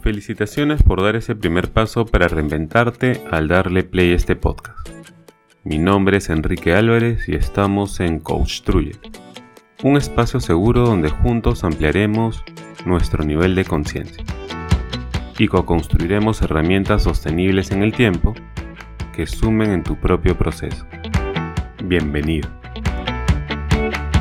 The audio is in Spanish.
Felicitaciones por dar ese primer paso para reinventarte al darle play a este podcast. Mi nombre es Enrique Álvarez y estamos en Coach Truye, un espacio seguro donde juntos ampliaremos nuestro nivel de conciencia y co-construiremos herramientas sostenibles en el tiempo que sumen en tu propio proceso. Bienvenido.